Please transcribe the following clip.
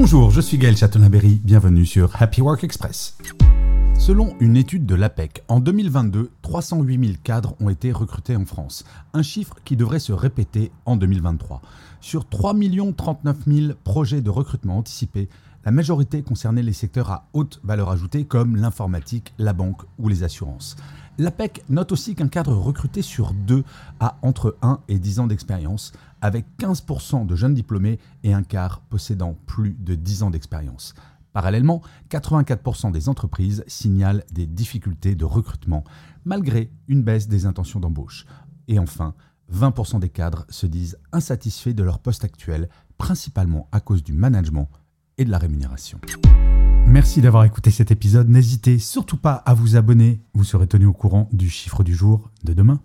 Bonjour, je suis Gaël Chatonaberry, bienvenue sur Happy Work Express. Selon une étude de l'APEC, en 2022, 308 000 cadres ont été recrutés en France, un chiffre qui devrait se répéter en 2023. Sur 3 39 000 projets de recrutement anticipés, la majorité concernait les secteurs à haute valeur ajoutée comme l'informatique, la banque ou les assurances. L'APEC note aussi qu'un cadre recruté sur deux a entre 1 et 10 ans d'expérience, avec 15% de jeunes diplômés et un quart possédant plus de 10 ans d'expérience. Parallèlement, 84% des entreprises signalent des difficultés de recrutement, malgré une baisse des intentions d'embauche. Et enfin, 20% des cadres se disent insatisfaits de leur poste actuel, principalement à cause du management et de la rémunération. Merci d'avoir écouté cet épisode. N'hésitez surtout pas à vous abonner. Vous serez tenu au courant du chiffre du jour de demain.